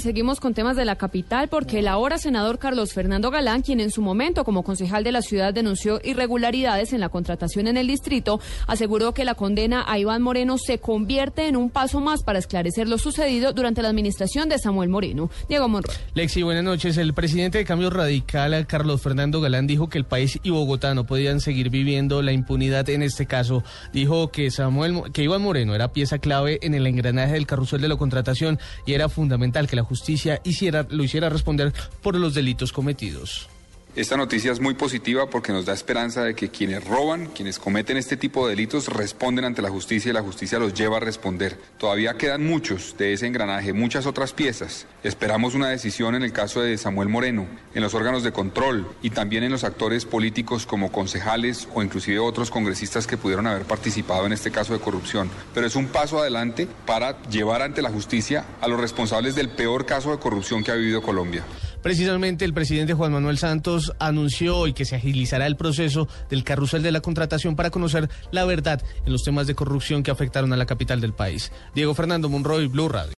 Seguimos con temas de la capital porque el ahora senador Carlos Fernando Galán, quien en su momento como concejal de la ciudad denunció irregularidades en la contratación en el distrito, aseguró que la condena a Iván Moreno se convierte en un paso más para esclarecer lo sucedido durante la administración de Samuel Moreno. Diego Monroy. Lexi, buenas noches. El presidente de Cambio Radical, Carlos Fernando Galán, dijo que el país y Bogotá no podían seguir viviendo la impunidad en este caso. Dijo que Samuel, que Iván Moreno era pieza clave en el engranaje del carrusel de la contratación y era fundamental que la justicia hiciera, lo hiciera responder por los delitos cometidos. Esta noticia es muy positiva porque nos da esperanza de que quienes roban, quienes cometen este tipo de delitos, responden ante la justicia y la justicia los lleva a responder. Todavía quedan muchos de ese engranaje, muchas otras piezas. Esperamos una decisión en el caso de Samuel Moreno, en los órganos de control y también en los actores políticos como concejales o inclusive otros congresistas que pudieron haber participado en este caso de corrupción. Pero es un paso adelante para llevar ante la justicia a los responsables del peor caso de corrupción que ha vivido Colombia. Precisamente el presidente Juan Manuel Santos anunció hoy que se agilizará el proceso del carrusel de la contratación para conocer la verdad en los temas de corrupción que afectaron a la capital del país. Diego Fernando Monroy, Blue Radio.